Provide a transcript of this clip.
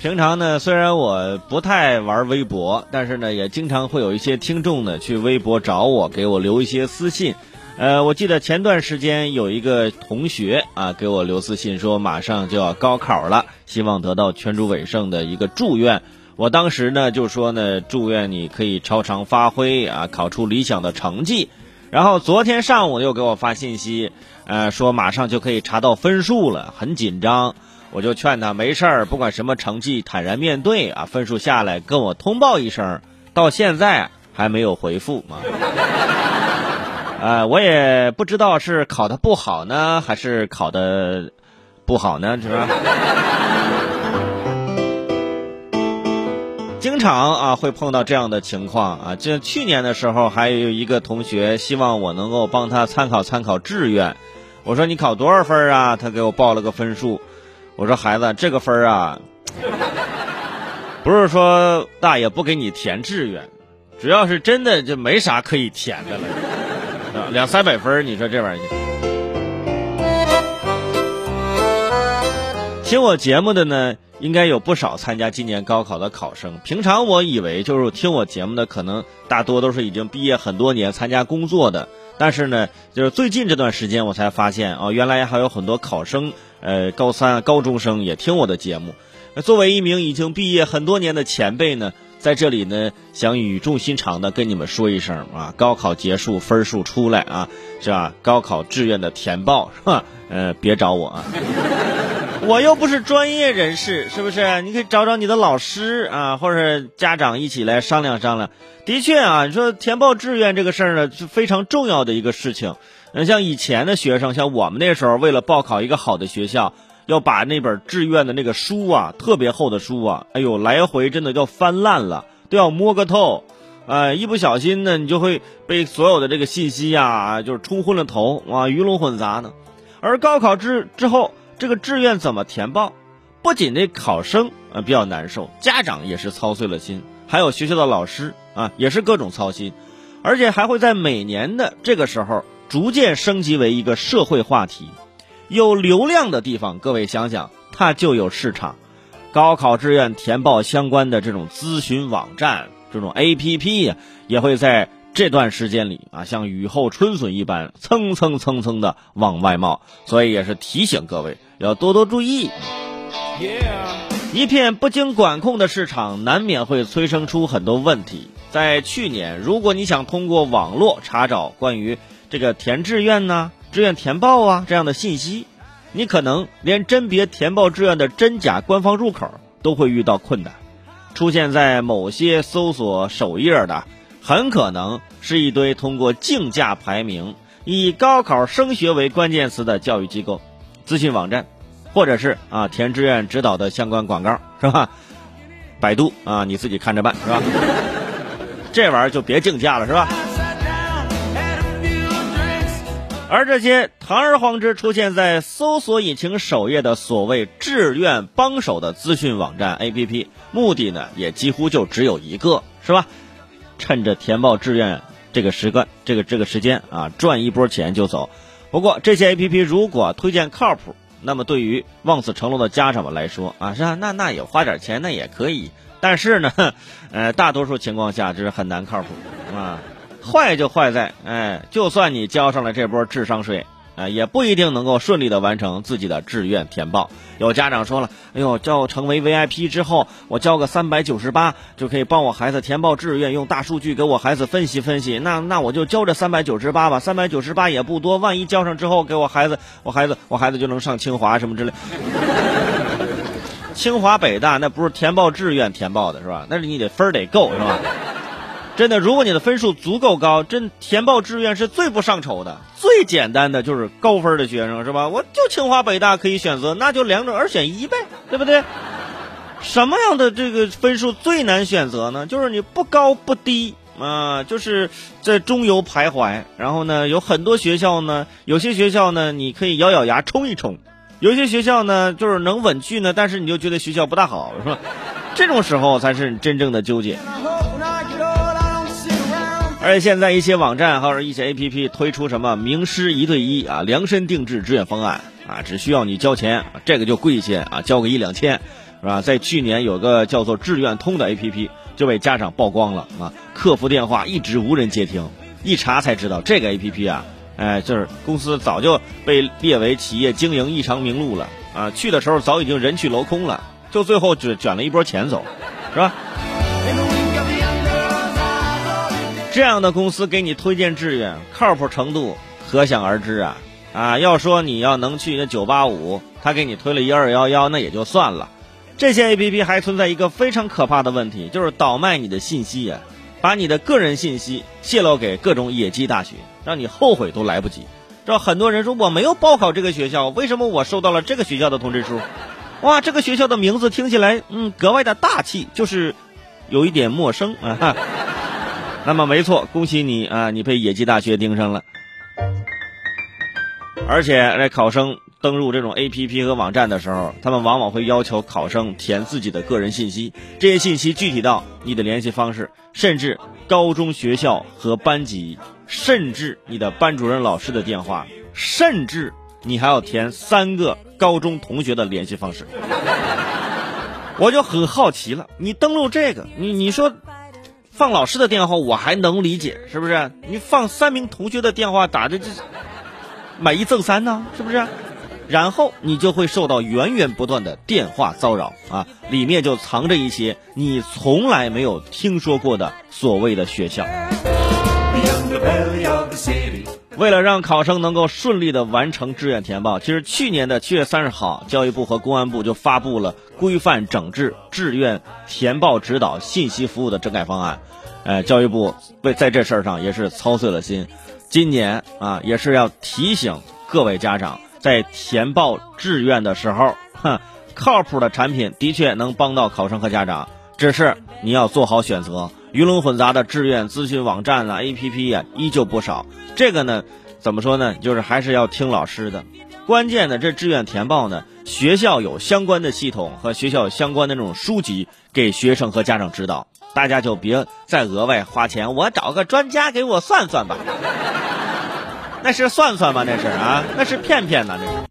平常呢，虽然我不太玩微博，但是呢，也经常会有一些听众呢去微博找我，给我留一些私信。呃，我记得前段时间有一个同学啊给我留私信说，马上就要高考了，希望得到全主委胜的一个祝愿。我当时呢就说呢，祝愿你可以超常发挥啊，考出理想的成绩。然后昨天上午又给我发信息，呃，说马上就可以查到分数了，很紧张。我就劝他没事儿，不管什么成绩，坦然面对啊。分数下来跟我通报一声，到现在还没有回复嘛。呃，我也不知道是考的不好呢，还是考的不好呢，是吧？经常啊会碰到这样的情况啊，这去年的时候还有一个同学希望我能够帮他参考参考志愿，我说你考多少分啊？他给我报了个分数，我说孩子这个分儿啊，不是说大爷不给你填志愿，主要是真的就没啥可以填的了，两三百分你说这玩意儿。听我节目的呢，应该有不少参加今年高考的考生。平常我以为就是听我节目的，可能大多都是已经毕业很多年、参加工作的。但是呢，就是最近这段时间，我才发现哦，原来还有很多考生，呃，高三、高中生也听我的节目。作为一名已经毕业很多年的前辈呢，在这里呢，想语重心长的跟你们说一声啊，高考结束，分数出来啊，是吧？高考志愿的填报是吧？呃，别找我啊。我又不是专业人士，是不是？你可以找找你的老师啊，或者家长一起来商量商量。的确啊，你说填报志愿这个事儿呢，是非常重要的一个事情。嗯，像以前的学生，像我们那时候，为了报考一个好的学校，要把那本志愿的那个书啊，特别厚的书啊，哎呦，来回真的要翻烂了，都要摸个透。哎，一不小心呢，你就会被所有的这个信息呀，就是冲昏了头啊，鱼龙混杂呢。而高考之之后。这个志愿怎么填报？不仅这考生啊比较难受，家长也是操碎了心，还有学校的老师啊也是各种操心，而且还会在每年的这个时候逐渐升级为一个社会话题。有流量的地方，各位想想，它就有市场。高考志愿填报相关的这种咨询网站、这种 APP，也会在。这段时间里啊，像雨后春笋一般蹭蹭蹭蹭的往外冒，所以也是提醒各位要多多注意。一片不经管控的市场，难免会催生出很多问题。在去年，如果你想通过网络查找关于这个填志愿呢、志愿填报啊这样的信息，你可能连甄别填报志愿的真假官方入口都会遇到困难，出现在某些搜索首页的。很可能是一堆通过竞价排名、以高考升学为关键词的教育机构、资讯网站，或者是啊填志愿指导的相关广告，是吧？百度啊，你自己看着办，是吧？这玩意儿就别竞价了，是吧？而这些堂而皇之出现在搜索引擎首页的所谓志愿帮手的资讯网站 APP，目的呢也几乎就只有一个，是吧？趁着填报志愿这个时段，这个这个时间啊，赚一波钱就走。不过这些 A P P 如果推荐靠谱，那么对于望子成龙的家长们来说啊，是啊，那那也花点钱那也可以。但是呢，呃，大多数情况下这是很难靠谱啊。坏就坏在，哎，就算你交上了这波智商税。啊，也不一定能够顺利的完成自己的志愿填报。有家长说了：“哎呦，叫成为 VIP 之后，我交个三百九十八就可以帮我孩子填报志愿，用大数据给我孩子分析分析。那那我就交这三百九十八吧，三百九十八也不多，万一交上之后给我孩子，我孩子我孩子就能上清华什么之类。清华北大那不是填报志愿填报的是吧？那是你得分得够是吧？”真的，如果你的分数足够高，真填报志愿是最不上愁的，最简单的就是高分的学生是吧？我就清华北大可以选择，那就两种二选一呗，对不对？什么样的这个分数最难选择呢？就是你不高不低啊，就是在中游徘徊。然后呢，有很多学校呢，有些学校呢，你可以咬咬牙冲一冲；有些学校呢，就是能稳去呢，但是你就觉得学校不大好，是吧？这种时候才是真正的纠结。而且现在一些网站或者一些 A P P 推出什么名师一对一啊量身定制志愿方案啊，只需要你交钱，这个就贵一些啊，交个一两千，是吧？在去年有个叫做志愿通的 APP 就被家长曝光了啊，客服电话一直无人接听，一查才知道这个 APP 啊，哎，就是公司早就被列为企业经营异常名录了啊，去的时候早已经人去楼空了，就最后只卷了一波钱走，是吧？这样的公司给你推荐志愿，靠谱程度可想而知啊！啊，要说你要能去那九八五，他给你推了一二幺幺，那也就算了。这些 A P P 还存在一个非常可怕的问题，就是倒卖你的信息呀，把你的个人信息泄露给各种野鸡大学，让你后悔都来不及。这很多人说我没有报考这个学校，为什么我收到了这个学校的通知书？哇，这个学校的名字听起来嗯格外的大气，就是有一点陌生啊。那么没错，恭喜你啊，你被野鸡大学盯上了。而且在考生登录这种 APP 和网站的时候，他们往往会要求考生填自己的个人信息，这些信息具体到你的联系方式，甚至高中学校和班级，甚至你的班主任老师的电话，甚至你还要填三个高中同学的联系方式。我就很好奇了，你登录这个，你你说。放老师的电话我还能理解，是不是？你放三名同学的电话打的这买一赠三呢，是不是？然后你就会受到源源不断的电话骚扰啊，里面就藏着一些你从来没有听说过的所谓的学校。为了让考生能够顺利的完成志愿填报，其实去年的七月三十号，教育部和公安部就发布了规范整治志愿填报指导信息服务的整改方案。呃，教育部为在这事儿上也是操碎了心。今年啊，也是要提醒各位家长，在填报志愿的时候，哼，靠谱的产品的确能帮到考生和家长，只是你要做好选择。鱼龙混杂的志愿咨询网站啊，APP 呀，依旧不少。这个呢，怎么说呢？就是还是要听老师的。关键的，这志愿填报呢，学校有相关的系统和学校相关的那种书籍给学生和家长指导。大家就别再额外花钱，我找个专家给我算算吧。那是算算吗？那是啊，那是骗骗呢，那是。